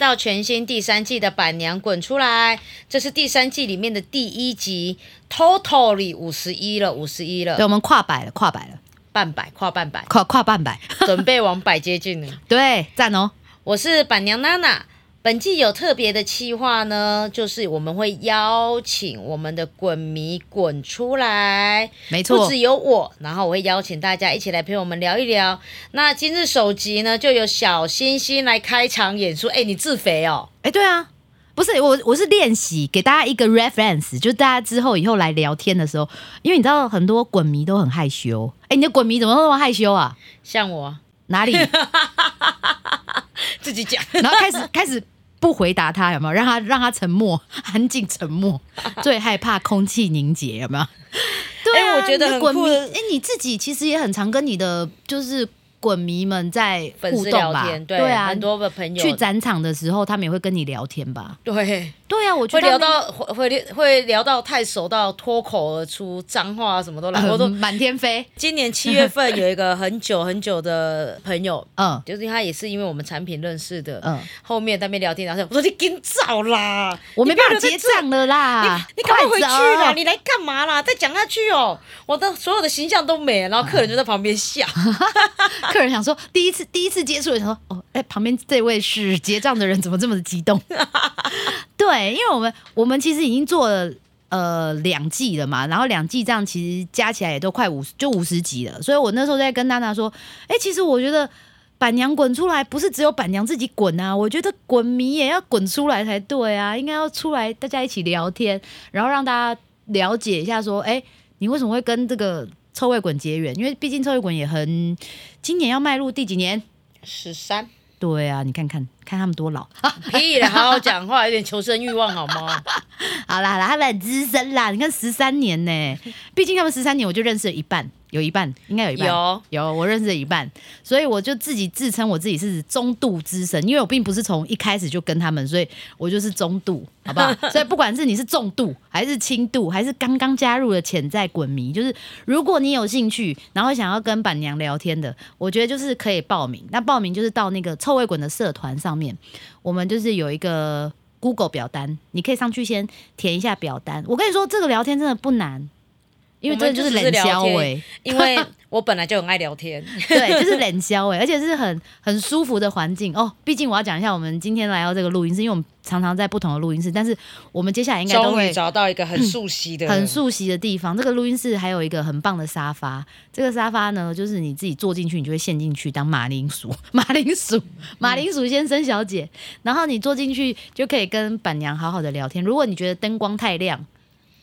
到全新第三季的《板娘滚出来》，这是第三季里面的第一集，totally 五十一了，五十一了对，，我们跨百了，跨百了，半百跨半百，跨跨半百，准备往百接近了。对，赞哦。我是板娘娜娜。本季有特别的企划呢，就是我们会邀请我们的滚迷滚出来，没错不只，有我，然后我会邀请大家一起来陪我们聊一聊。那今日首集呢，就由小星星来开场演出。哎，你自肥哦？哎，对啊，不是我，我是练习给大家一个 reference，就是大家之后以后来聊天的时候，因为你知道很多滚迷都很害羞。哎，你的滚迷怎么那么害羞啊？像我哪里？自己讲，然后开始 开始不回答他，有没有？让他让他沉默，安静沉默。最害怕空气凝结，有没有？对我觉得很酷的哎，你自己其实也很常跟你的就是滚迷们在互动吧？聊天，对啊，很多的朋友去展场的时候，他们也会跟你聊天吧？对，对啊，我觉会聊到会会会聊到太熟到脱口而出脏话什么都来，我呃都满天飞，今年七月份有一个很久很久的朋友，嗯就是他也是因为我们产品认识的，嗯，后面在那边聊天，然后我说你跟早啦，我没办法结账了啦，你赶快回去啦！啦！你来干嘛啦？再讲下去哦，我的所有的形象都没了，然后客人就在旁边笑。客人想说，第一次第一次接触的时候，哦，哎，旁边这位是结账的人，怎么这么的激动？对，因为我们我们其实已经做了呃两季了嘛，然后两季这样其实加起来也都快五十就五十集了，所以我那时候在跟娜娜说，哎，其实我觉得。板娘滚出来，不是只有板娘自己滚啊！我觉得滚迷也要滚出来才对啊，应该要出来大家一起聊天，然后让大家了解一下，说，哎，你为什么会跟这个臭味滚结缘？因为毕竟臭味滚也很，今年要迈入第几年？十三，对啊，你看看看他们多老。屁了，好好讲话，有点求生欲望好吗？好啦好啦，他们很资深啦，你看十三年呢，毕竟他们十三年我就认识了一半，有一半应该有一半有有我认识的一半，所以我就自己自称我自己是中度资深，因为我并不是从一开始就跟他们，所以我就是中度，好不好？所以不管是你是重度还是轻度，还是刚刚加入的潜在滚迷，就是如果你有兴趣，然后想要跟板娘聊天的，我觉得就是可以报名。那报名就是到那个臭味滚的社团上面，我们就是有一个 Google 表单，你可以上去先填一下表单。我跟你说，这个聊天真的不难，因为真的就是冷消哎、因为 我本来就很爱聊天，对，就是冷消哎、而且是很很舒服的环境哦。毕竟我要讲一下，我们今天来到这个录音室，因为我们常常在不同的录音室，但是我们接下来应该都会找到一个很 熟悉的，很熟悉的地方。这个录音室还有一个很棒的沙发，这个沙发呢，就是你自己坐进去，你就会陷进去当马铃薯，马铃薯，马铃薯先生小姐。然后你坐进去就可以跟板娘好好的聊天。如果你觉得灯光太亮，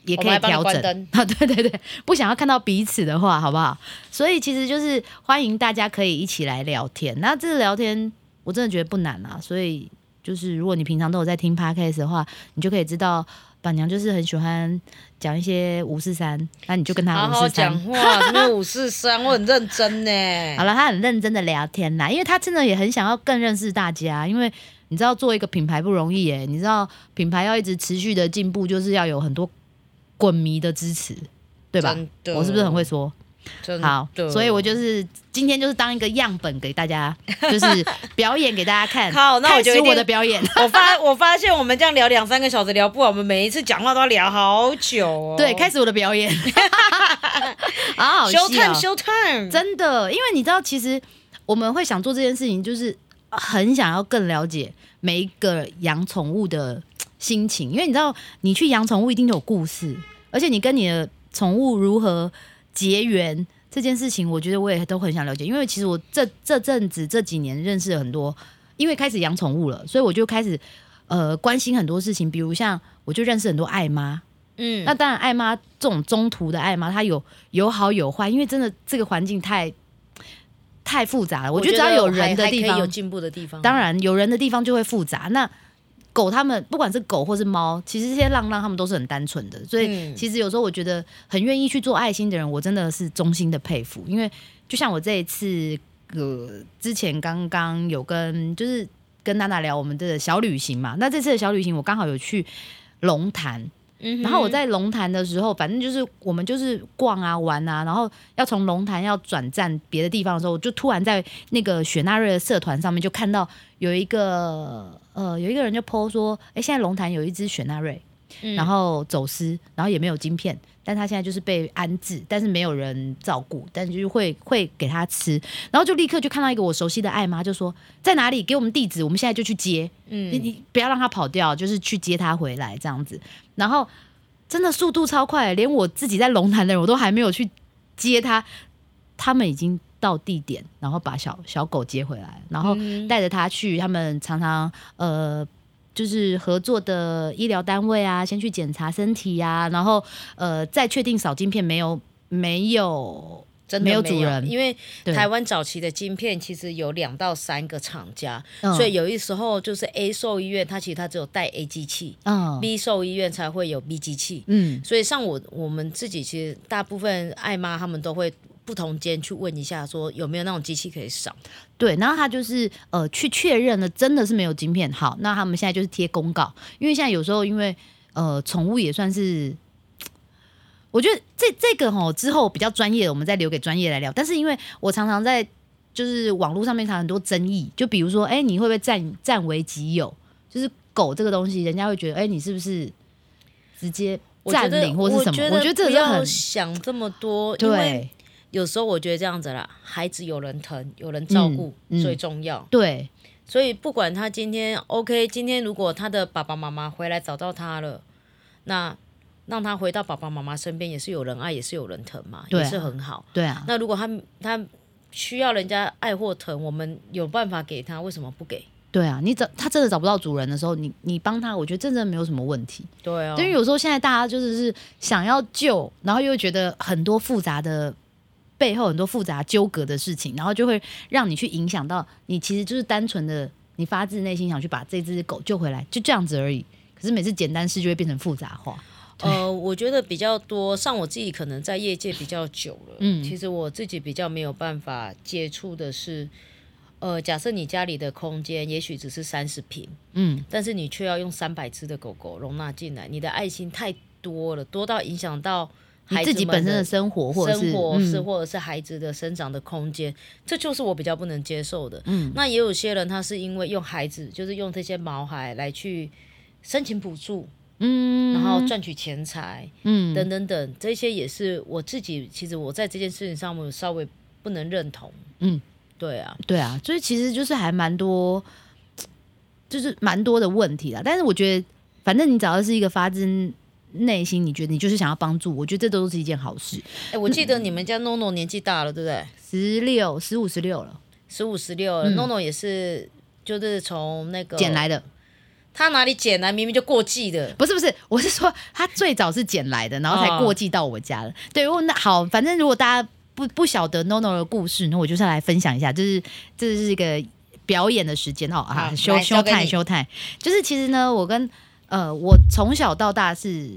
也可以调整 啊，对对对，不想要看到彼此的话，好不好？所以其实就是欢迎大家可以一起来聊天。那这个聊天我真的觉得不难啊，所以就是如果你平常都有在听 podcast 的话，你就可以知道板娘就是很喜欢讲一些五四三，那你就跟他好好五四三讲。话，什么五四三，我很认真呢。好了，他很认真的聊天啦，因为他真的也很想要更认识大家，因为你知道做一个品牌不容易耶，你知道品牌要一直持续的进步，就是要有很多滚迷的支持，对吧？我是不是很会说？好，所以我就是今天就是当一个样本给大家，就是表演给大家看。好那我开始就我的表演。我发我发现我们这样聊两三个小时聊不完，我们每一次讲话都要聊好久哦。对，开始我的表演，好好笑 show time show time，真的，因为你知道，其实我们会想做这件事情，就是很想要更了解每一个养宠物的心情，因为你知道，你去养宠物一定有故事，而且你跟你的宠物如何结缘这件事情，我觉得我也都很想了解，因为其实我这这阵子这几年认识了很多，因为开始养宠物了，所以我就开始呃关心很多事情，比如像我就认识很多爱妈，嗯，那当然，爱妈这种中途的爱妈，她有有好有坏，因为真的这个环境太太复杂了。我觉得只要有人的地方有，进步的地方。当然有人的地方就会复杂。那狗他们不管是狗或是猫，其实这些浪浪他们都是很单纯的，所以嗯其实有时候我觉得很愿意去做爱心的人，我真的是衷心的佩服。因为就像我这一次，呃，之前刚刚有跟就是跟娜娜聊我们的小旅行嘛，那这次的小旅行我刚好有去龙潭。嗯然后我在龙潭的时候，反正就是我们就是逛啊玩啊，然后要从龙潭要转站别的地方的时候，我就突然在那个雪纳瑞的社团上面就看到有一个呃有一个人就 PO 说，哎，现在龙潭有一只雪纳瑞，嗯然后走私，然后也没有晶片，但他现在就是被安置，但是没有人照顾，但就是会会给他吃，然后就立刻就看到一个我熟悉的爱妈，就说在哪里，给我们地址，我们现在就去接。你嗯，你不要让他跑掉，就是去接他回来这样子。然后真的速度超快，连我自己在龙潭的人我都还没有去接他，他们已经到地点，然后把小小狗接回来，然后嗯。带着他去他们常常呃。就是合作的医疗单位啊，先去检查身体啊，然后呃再确定扫晶片没有没有真的没有有主人。因为台湾早期的晶片其实有两到三个厂家，嗯。所以有一时候就是 A 兽医院它其实它只有带 A 机器、嗯。B 兽医院才会有 B 机器。嗯。所以像我我们自己其实大部分爱妈他们都会不同间去问一下，说有没有那种机器可以扫。对，然后他就是呃去确认了，真的是没有晶片。好，那他们现在就是贴公告，因为现在有时候因为呃宠物也算是，我觉得这这个吼之后比较专业的，我们再留给专业来聊。但是因为我常常在就是网络上面谈很多争议，就比如说，哎，你会不会占占为己有？就是狗这个东西，人家会觉得，哎，你是不是直接占领或是什么？觉我觉得这个就很想这么多，因为对有时候我觉得这样子啦，孩子有人疼，有人照顾、嗯嗯最重要。对所以不管他今天 OK，今天如果他的爸爸妈妈回来找到他了，那让他回到爸爸妈妈身边，也是有人爱，也是有人疼嘛，也是很好。对啊，那如果他他需要人家爱或疼，我们有办法给他，为什么不给？对啊，你找他真的找不到主人的时候，你你帮他，我觉得真的没有什么问题。对啊，因为有时候现在大家就是是想要救，然后又觉得很多复杂的背后很多复杂纠葛的事情，然后就会让你去影响到你，其实就是单纯的你发自内心想去把这只狗救回来，就这样子而已。可是每次简单事就会变成复杂化。呃，我觉得比较多，像我自己可能在业界比较久了，嗯其实我自己比较没有办法接触的是，呃，假设你家里的空间也许只是三十平，嗯，但是你却要用三百只的狗狗容纳进来，你的爱心太多了，多到影响到你孩子自己本身的生活或者是生活是嗯或者是孩子的生长的空间，这就是我比较不能接受的。嗯那也有些人他是因为用孩子，就是用这些毛孩来去申请补助，嗯，然后赚取钱财，嗯等等等，这些也是我自己其实我在这件事情上我稍微不能认同。嗯，对啊，对啊，所以其实就是还蛮多，就是蛮多的问题啦。但是我觉得，反正你只要是一个发自内心，你觉得你就是想要帮助，我觉得这都是一件好事。哎、我记得你们家 NONO 年纪大了，对不对？十六、十五、十六了，十五十六了。诺诺、嗯也是，就是从那个捡来的。他哪里捡来？明明就过季的。不是不是，我是说他最早是捡来的，然后才哦过季到我家了。对，我那好，反正如果大家不不晓得 NONO 的故事，那我就是来分享一下，就是这是一个表演的时间哦啊，好休休来交给你泰休泰，就是其实呢，我跟呃我从小到大是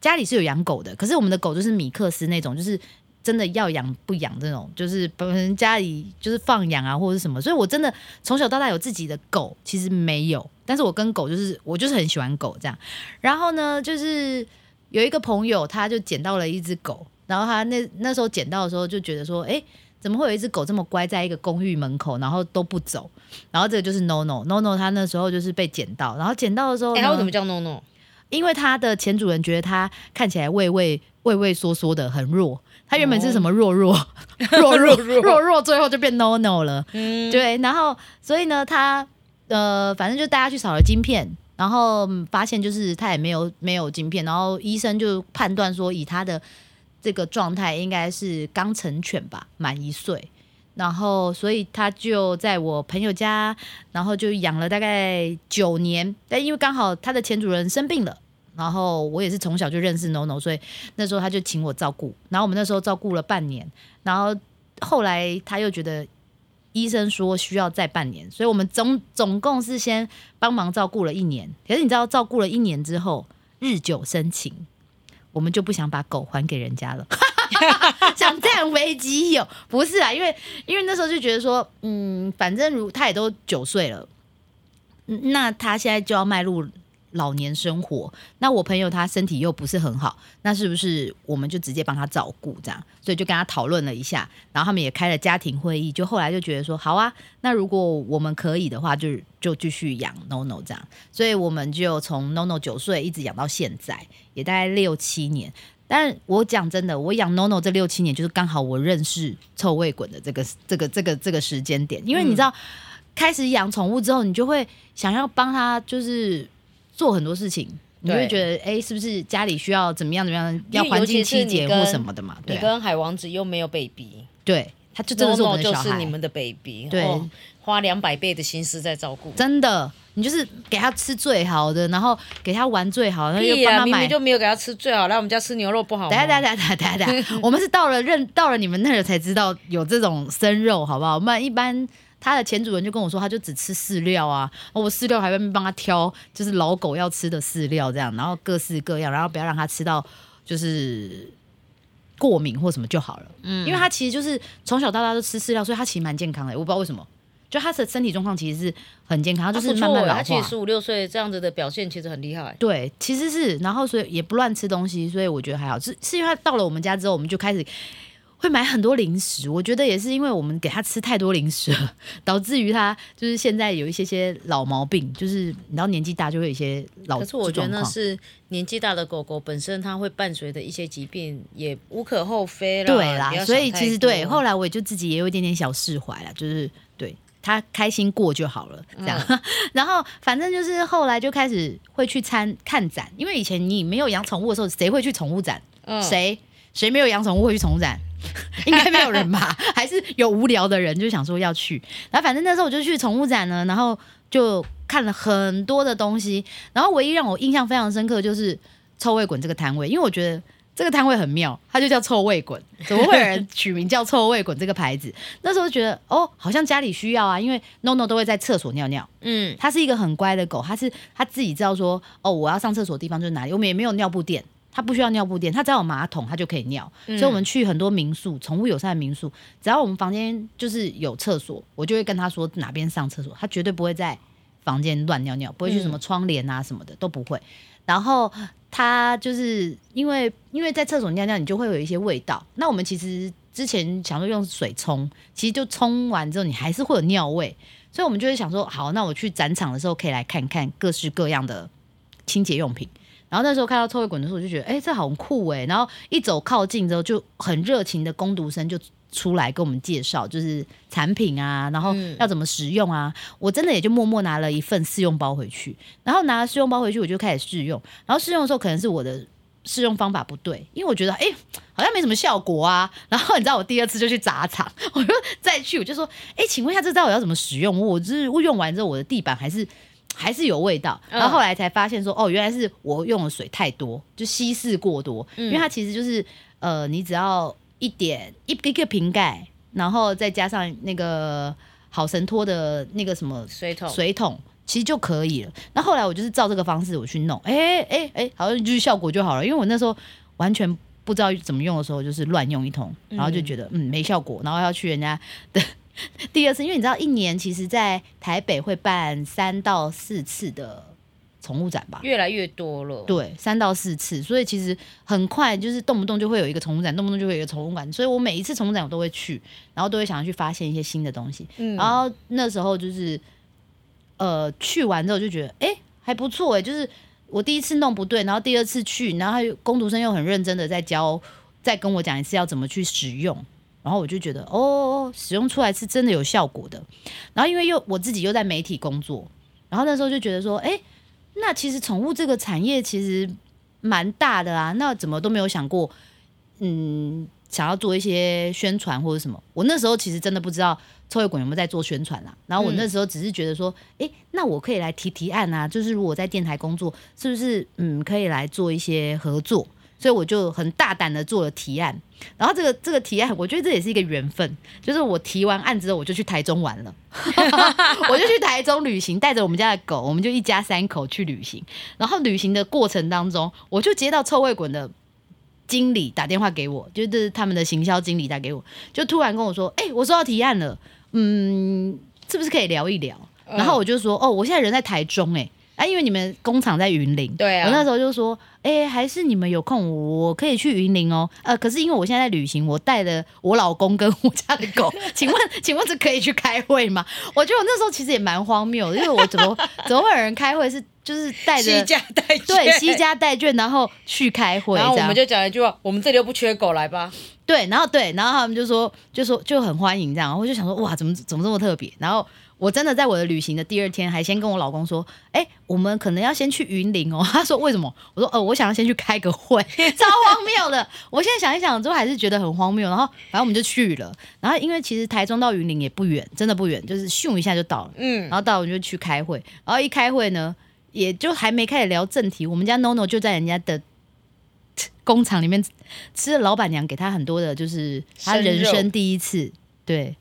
家里是有养狗的，可是我们的狗就是米克斯那种，就是。真的要养不养这种，就是本人家里就是放养啊或者是什么，所以我真的从小到大有自己的狗，其实没有，但是我跟狗就是我就是很喜欢狗这样。然后呢，就是有一个朋友，他就捡到了一只狗，然后他那那时候捡到的时候就觉得说，哎，怎么会有一只狗这么乖，在一个公寓门口，然后都不走？然后这个就是 No No No No，他那时候就是被捡到，然后捡到的时候哎、呢，他为什么叫 NONO？因为他的前主人觉得他看起来畏畏畏畏缩缩的，很弱。他原本是什么弱弱、弱弱弱弱弱，最后就变 no no 了。嗯，对，然后所以呢，他呃，反正就大家去扫了晶片，然后嗯发现就是他也没有没有晶片，然后医生就判断说，以他的这个状态应该是刚成犬吧，满一岁。然后，所以他就在我朋友家，然后就养了大概九年。但因为刚好他的前主人生病了，然后我也是从小就认识 NONO，所以那时候他就请我照顾。然后我们那时候照顾了半年，然后后来他又觉得医生说需要再半年，所以我们总总共是先帮忙照顾了一年。可是你知道，照顾了一年之后，日久生情，我们就不想把狗还给人家了。想占为己有，不是啊，因为因为那时候就觉得说，嗯，反正如他也都九岁了，那他现在就要迈入老年生活。那我朋友他身体又不是很好，那是不是我们就直接帮他照顾这样？所以就跟他讨论了一下，然后他们也开了家庭会议，就后来就觉得说，好啊，那如果我们可以的话，就就继续养 NONO 这样。所以我们就从 NONO 九岁一直养到现在，也大概六七年。但我讲真的，我养 NONO 这六七年，就是刚好我认识臭味滚的这个这个这个这个时间点，因为你知道，开始养宠物之后，你就会想要帮他，就是做很多事情，你会觉得，哎，是不是家里需要怎么样怎么样，要环境清洁或什么的嘛？对你跟海王子又没有 baby，对，他就真的是我们的小孩，就是你们的 baby，对，花两百倍的心思在照顾，真的。你就是给他吃最好的，然后给他玩最好，然后又帮他买。明明就没有给他吃最好，来我们家吃牛肉不好吗？等下等下等下等下等下，我们是到了认到了你们那儿才知道有这种生肉，好不好？我们一般他的前主人就跟我说，他就只吃饲料啊，我饲料还会帮他挑，就是老狗要吃的饲料这样，然后各式各样，然后不要让它吃到就是过敏或什么就好了。嗯，因为他其实就是从小到大都吃饲料，所以他其实蛮健康的，我不知道为什么。就他的身体状况其实是很健康，就是慢慢老化。他其实十五六岁这样子的表现其实很厉害。对，其实是，然后所以也不乱吃东西，所以我觉得还好。是是因为他到了我们家之后，我们就开始会买很多零食。我觉得也是因为我们给他吃太多零食了，导致于他就是现在有一些些老毛病，就是你知道年纪大就会有一些老。可是我觉得那是年纪大的狗狗本身它会伴随的一些疾病，也无可厚非了。对啦，所以其实对，后来我也就自己也有一点点小释怀了，就是对。他开心过就好了，这样。然后反正就是后来就开始会去参看展，因为以前你没有养宠物的时候，谁会去宠物展？谁谁没有养宠物会去宠物展？应该没有人吧？还是有无聊的人就想说要去？然后反正那时候我就去宠物展呢，然后就看了很多的东西。然后唯一让我印象非常深刻就是臭味滚这个摊位，因为我觉得。这个摊位很妙，它就叫臭味滚，怎么会有人取名叫臭味滚这个牌子？那时候觉得哦，好像家里需要啊，因为 NONO 都会在厕所尿尿。嗯，它是一个很乖的狗，它是它自己知道说哦，我要上厕所的地方就是哪里。我们也没有尿布垫，它不需要尿布垫，它只要有马桶，它就可以尿。所以我们去很多民宿，宠物友善的民宿，只要我们房间就是有厕所，我就会跟他说哪边上厕所，他绝对不会在房间乱尿尿，不会去什么窗帘啊什么的都不会。然后。他就是因为因为在厕所尿尿，你就会有一些味道。那我们其实之前想说用水冲，其实就冲完之后，你还是会有尿味。所以我们就会想说，好，那我去展场的时候可以来看看各式各样的清洁用品。然后那时候看到臭味滚的时候，我就觉得，哎，这好酷哎。然后一走靠近之后，就很热情的攻读生就。出来跟我们介绍，就是产品啊，然后要怎么使用啊？我真的也就默默拿了一份试用包回去，然后拿了试用包回去，我就开始试用。然后试用的时候，可能是我的试用方法不对，因为我觉得哎，好像没什么效果啊。然后你知道，我第二次就去砸场，我就再去，我就说，哎，请问一下，这到底要怎么使用？我就是用完之后，我的地板还是还是有味道。然后后来才发现说，哦，原来是我用的水太多，就稀释过多。因为它其实就是呃，你只要。一点一一个瓶盖，然后再加上那个好神托的那个什么水桶，水桶其实就可以了。那后来我就是照这个方式我去弄，哎哎哎，好像就是效果就好了。因为我那时候完全不知道怎么用的时候，就是乱用一通，然后就觉得嗯没效果，然后要去人家的 第二次，因为你知道一年其实在台北会办三到四次的。宠物展吧，越来越多了。对，三到四次，所以其实很快，就是动不动就会有一个宠物展，动不动就会有一个宠物馆。所以我每一次宠物展我都会去，然后都会想要去发现一些新的东西。嗯，然后那时候就是，呃，去完之后就觉得，哎，还不错哎。就是我第一次弄不对，然后第二次去，然后工读生又很认真的在教，再跟我讲一次要怎么去使用，然后我就觉得，哦，使用出来是真的有效果的。然后因为又我自己又在媒体工作，然后那时候就觉得说，哎。那其实宠物这个产业其实蛮大的啊，那怎么都没有想过，嗯，想要做一些宣传或者什么？我那时候其实真的不知道臭味滚有没有在做宣传啦。然后我那时候只是觉得说，哎，那我可以来提提案啊，就是如果在电台工作，是不是嗯可以来做一些合作？所以我就很大胆的做了提案，然后这个这个提案，我觉得这也是一个缘分，就是我提完案之后，我就去台中玩了，我就去台中旅行，带着我们家的狗，我们就一家三口去旅行。然后旅行的过程当中，我就接到臭味滚的经理打电话给我，就是他们的行销经理打给我，就突然跟我说：“哎，我收到提案了，嗯，是不是可以聊一聊？”然后我就说：“哦，我现在人在台中，哎。”啊，因为你们工厂在云林，对啊我那时候就说，哎、还是你们有空，我可以去云林哦。呃，可是因为我现在在旅行，我带了我老公跟我家的狗，请问，请问这可以去开会吗？我觉得我那时候其实也蛮荒谬的，因为我怎么怎么会有人开会是就是带着西家带眷对惜家带眷，然后去开会，然后我们就讲一句话：我们这里又不缺狗，来吧。对，然后对，然后他们就说，就说就很欢迎这样，我就想说，哇，怎么怎么这么特别？然后我真的在我的旅行的第二天，还先跟我老公说，哎，我们可能要先去云林哦。他说为什么？我说，呃，我想要先去开个会，超荒谬的。我现在想一想之后，还是觉得很荒谬。然后反正我们就去了，然后因为其实台中到云林也不远，真的不远，就是咻一下就到了。嗯然，后到我们就去开会，然后一开会呢，也就还没开始聊正题，我们家 NONO 就在人家的 工厂里面吃了老板娘给他很多的，就是他人生第一次对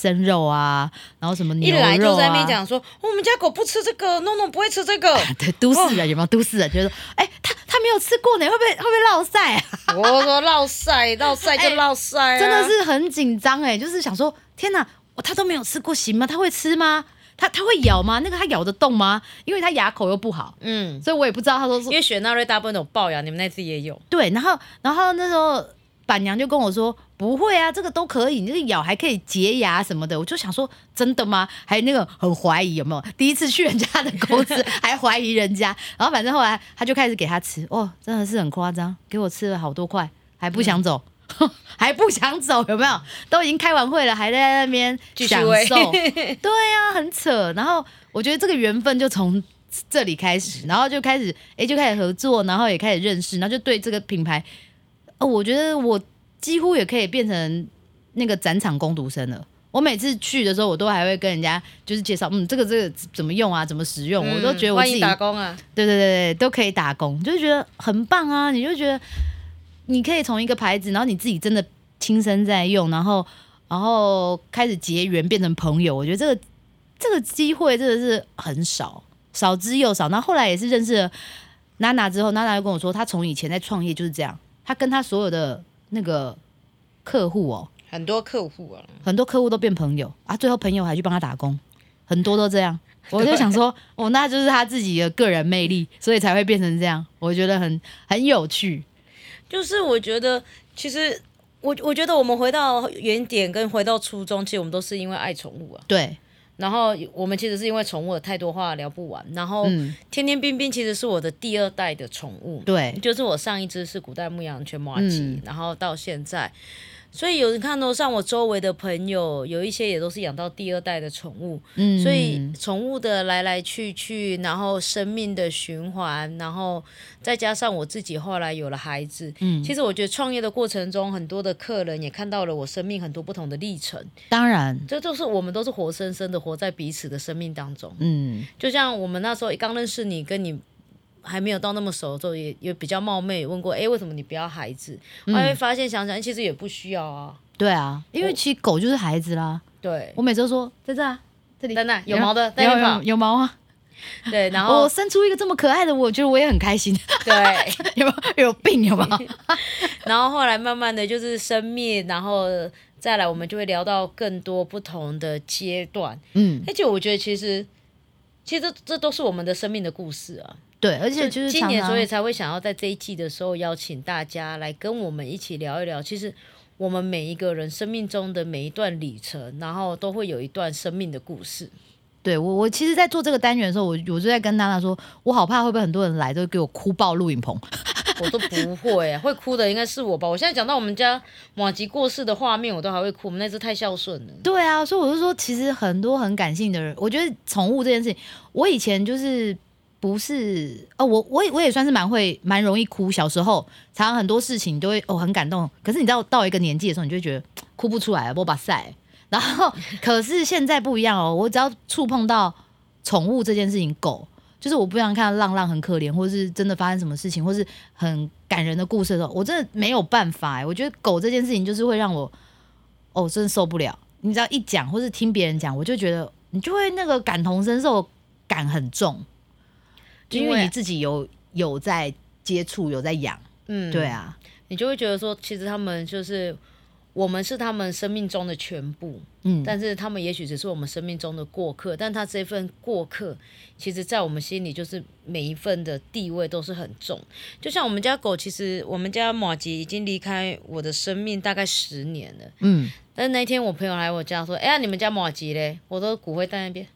生肉啊，然后什么一牛肉啊，来就在那边讲说，我们家狗不吃这个，no no 不会吃这个。对都市人有没有都市人觉得说，哎、他他没有吃过呢，会不会会不会落晒啊？我说落晒，落晒就落晒、啊真的是很紧张哎，就是想说，天哪，我他都没有吃过，行吗？他会吃吗？他他会咬吗？那个他咬得动吗？因为他牙口又不好，嗯，所以我也不知道。他说因为雪纳瑞大部分都有龅牙，你们那次也有。对，然后然后那时候板娘就跟我说不会啊，这个都可以，你这个咬还可以洁牙什么的。我就想说真的吗？还那个很怀疑有没有？第一次去人家的公司还怀疑人家，然后反正后来他就开始给他吃，哦，真的是很夸张，给我吃了好多块，还不想走。还不想走，有没有？都已经开完会了，还在那边享受。对呀、很扯。然后我觉得这个缘分就从这里开始，然后就开始哎、就开始合作，然后也开始认识，然后就对这个品牌，呃，我觉得我几乎也可以变成那个展场攻读生了。我每次去的时候，我都还会跟人家就是介绍，嗯，这个这个怎么用啊，怎么使用，我都觉得我自己打工啊。对对对对，都可以打工，就是觉得很棒啊！你就觉得你可以从一个牌子，然后你自己真的亲身在用，然后然后开始结缘，变成朋友。我觉得这个这个机会真的是很少，少之又少。那后后来也是认识了娜娜之后，娜娜就跟我说，她从以前在创业就是这样，她跟他所有的那个客户哦，很多客户啊，很多客户都变朋友啊，最后朋友还去帮他打工，很多都这样。我就想说，哦，那就是他自己的个人魅力，所以才会变成这样。我觉得很很有趣。就是我觉得其实。我我觉得我们回到原点跟回到初衷，其实我们都是因为爱宠物啊。对，然后我们其实是因为宠物有太多话聊不完。然后嗯，天天冰冰其实是我的第二代的宠物，对，就是我上一只是古代牧羊犬马吉，嗯然后到现在，所以有人看到像我周围的朋友，有一些也都是养到第二代的宠物，嗯，所以宠物的来来去去，然后生命的循环，然后再加上我自己后来有了孩子，嗯。其实我觉得创业的过程中，很多的客人也看到了我生命很多不同的历程，当然，这就是我们都是活生生的活在彼此的生命当中。嗯，就像我们那时候刚认识你，跟你还没有到那么熟的时候，也也比较冒昧问过，哎、为什么你不要孩子？后来会发现想想，诶其实也不需要啊。对啊，因为其实狗就是孩子啦。对，我每次都说在这啊，这里等等有毛的在有有有毛啊！对，然 我后生出一个这么可爱的，我觉得我也很开心。对，有有有病？有没有？然后后来慢慢的就是生灭，然后再来我们就会聊到更多不同的阶段。嗯，而且我觉得其实。其实这这都是我们的生命的故事啊！对，而且就是今年，所以才会想要在这一季的时候邀请大家来跟我们一起聊一聊。其实我们每一个人生命中的每一段旅程，然后都会有一段生命的故事。对我，我其实，在做这个单元的时候，我我就在跟娜娜说，我好怕会不会很多人来都给我哭爆录影棚。我都不会，会哭的应该是我吧。我现在讲到我们家马吉过世的画面，我都还会哭。我们那只太孝顺了。对啊，所以我就说，其实很多很感性的人，我觉得宠物这件事情，我以前就是不是哦，我我也我也算是蛮会蛮容易哭。小时候常常很多事情都会哦很感动，可是你知道到一个年纪的时候，你就会觉得哭不出来，我把塞。然后 可是现在不一样哦，我只要触碰到宠物这件事情，狗。就是我不想看到浪浪很可怜，或者是真的发生什么事情，或是很感人的故事的时候，我真的没有办法哎。我觉得狗这件事情就是会让我，哦，真的受不了。你只要一讲，或是听别人讲，我就觉得你就会那个感同身受感很重，就因因为为你自己有有在接触，有在养，嗯，对，啊，你就会觉得说，其实他们就是我们是他们生命中的全部，嗯，但是他们也许只是我们生命中的过客，但他这份过客，其实在我们心里就是每一份的地位都是很重。就像我们家狗，其实我们家马吉已经离开我的生命大概十年了。嗯，但是那天我朋友来我家说：“哎呀，你们家马吉嘞？”我都骨灰在那边，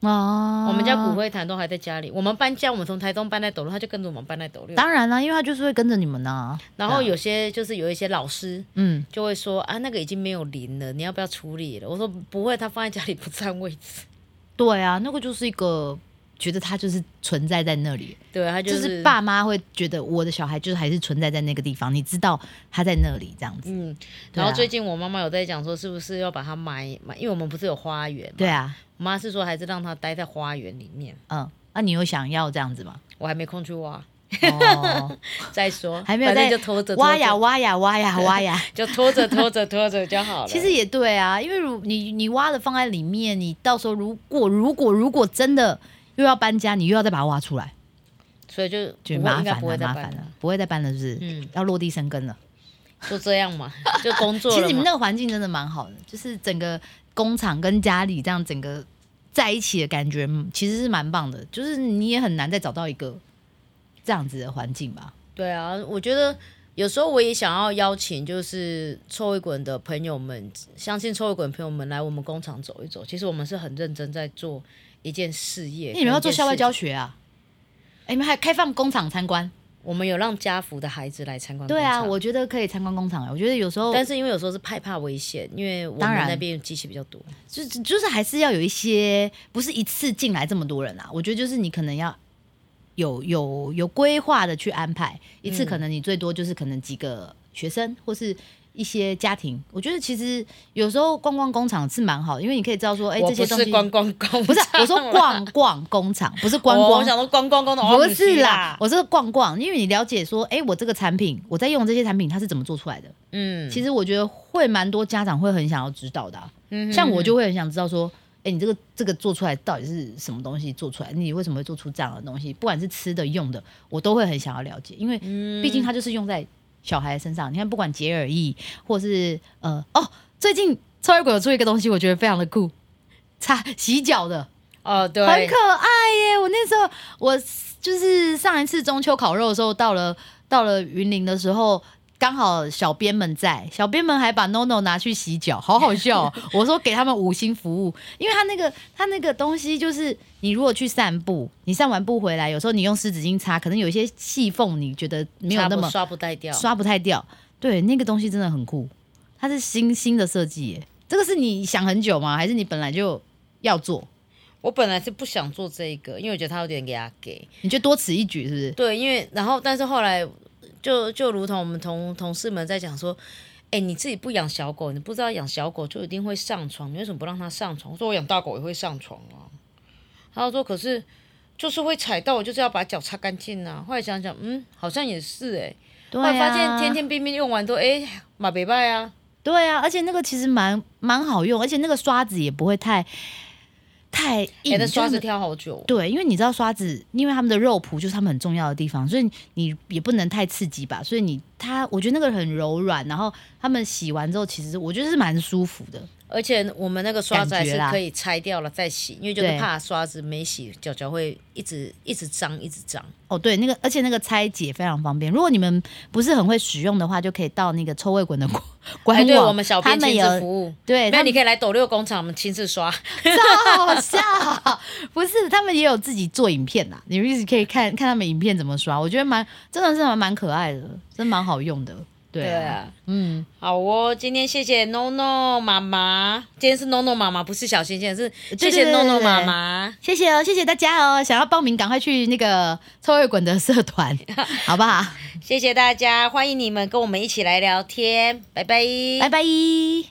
哦，我们家骨灰坛都还在家里。我们搬家，我们从台东搬来斗六，他就跟着我们搬来斗六。当然啦，因为他就是会跟着你们呢。然后有些就是有一些老师嗯，就会说：“啊，那个已经没有灵了，你要不要处理了？”我说：“不会，他放在家里不占位置。对啊，那个就是一个觉得他就是存在在那里，”对，他就是是爸妈会觉得我的小孩就是还是存在在那个地方，你知道他在那里这样子。然后最近我妈妈有在讲说，是不是要把它埋埋？因为我们不是有花园嘛，对啊，我妈是说还是让它待在花园里面。嗯，那、你有想要这样子吗？我还没空去挖，哦，再说，还没有在反正就拖着挖呀挖呀挖呀 挖呀。就拖着拖着拖着就好了。其实也对啊，因为如你你挖了放在里面，你到时候如果如果如果真的又要搬家，你又要再把它挖出来，所以就就麻烦了，麻烦了，，不会再搬了，是不是？嗯，要落地生根了。就这样嘛，就工作其实你们。那个环境真的蛮好的，就是整个工厂跟家里这样整个在一起的感觉，嗯其实是蛮棒的。就是你也很难再找到一个这样子的环境吧。对啊，我觉得有时候我也想要邀请，就是臭味滚的朋友们，相信臭味滚朋友们来我们工厂走一走。其实我们是很认真在做一件事业。那你们要做校外教学？啊？哎，你们还开放工厂参观？我们有让家福的孩子来参观。对啊，我觉得可以参观工厂。我觉得有时候但是因为有时候是害怕危险，因为我们那边机器比较多。就是就是还是要有一些，不是一次进来这么多人啊。我觉得就是你可能要有有有规划的去安排，一次可能你最多就是可能几个学生或是一些家庭。我觉得其实有时候逛逛工厂是蛮好的，因为你可以知道说，哎、这些东西是观光工，不是我说逛逛工厂，不是观哦光我。想说逛逛工厂，不是啦，我是逛逛，因为你了解说，哎、我这个产品，我在用这些产品，它是怎么做出来的？嗯，其实我觉得会蛮多家长会很想要知道的啊、嗯像我就会很想知道说，哎、你这个这个做出来到底是什么东西做出来？你为什么会做出这样的东西？不管是吃的、用的，我都会很想要了解，因为嗯毕竟它就是用在小孩身上。你看，不管洁尔意，或是呃哦，最近超越鬼有出一个东西，我觉得非常的酷，擦洗脚的，哦，对，很可爱耶！我那时候我就是上一次中秋烤肉的时候，到了到了云林的时候。刚好小编们在，小编们还把 NONO 拿去洗脚，好好笑、哦。我说给他们五星服务，因为他那个他那个东西就是，你如果去散步，你散完步回来，有时候你用湿纸巾擦，可能有一些细缝，你觉得没有那么刷不带掉。刷不太掉。对，那个东西真的很酷，它是新新的设计耶。这个是你想很久吗？还是你本来就要做？我本来是不想做这个，因为我觉得它有点给他给。你就多此一举，是不是？对，因为然后但是后来就就如同我们同同事们在讲说，哎，你自己不养小狗，你不知道养小狗就一定会上床，你为什么不让它上床？我说我养大狗也会上床啊。他说可是就是会踩到，我就是要把脚擦干净啊。后来想想，嗯，好像也是哎、对后来发啊现天天冰冰用完都哎马北拜啊，对啊，而且那个其实蛮蛮好用，而且那个刷子也不会太太硬，哎，那刷子就是挑好久。对，因为你知道刷子，因为他们的肉脯就是他们很重要的地方，所以你也不能太刺激吧。所以你它，我觉得那个很柔软，然后他们洗完之后，其实我觉得是蛮舒服的。而且我们那个刷子还是可以拆掉了再洗，因为就是怕刷子没洗，脚脚会一直一直脏，一直脏。哦，对，那个而且那个拆解非常方便。如果你们不是很会使用的话，就可以到那个臭味滚的官网，对我们小编亲自服务，对，那你可以来斗六工厂，我们亲自刷。超好笑，不是他们也有自己做影片啦，你们一直可以看看他们影片怎么刷，我觉得蛮真的是蛮蛮可爱的，真蛮好用的。对啊，嗯，好哦，今天谢谢 NONO 妈妈，今天是 NONO 妈妈，不是小星星，是谢谢 NONO 对妈妈。谢谢哦，谢谢大家哦，想要报名赶快去那个臭味滚的社团，好不好？谢谢大家，欢迎你们跟我们一起来聊天，拜拜，拜拜。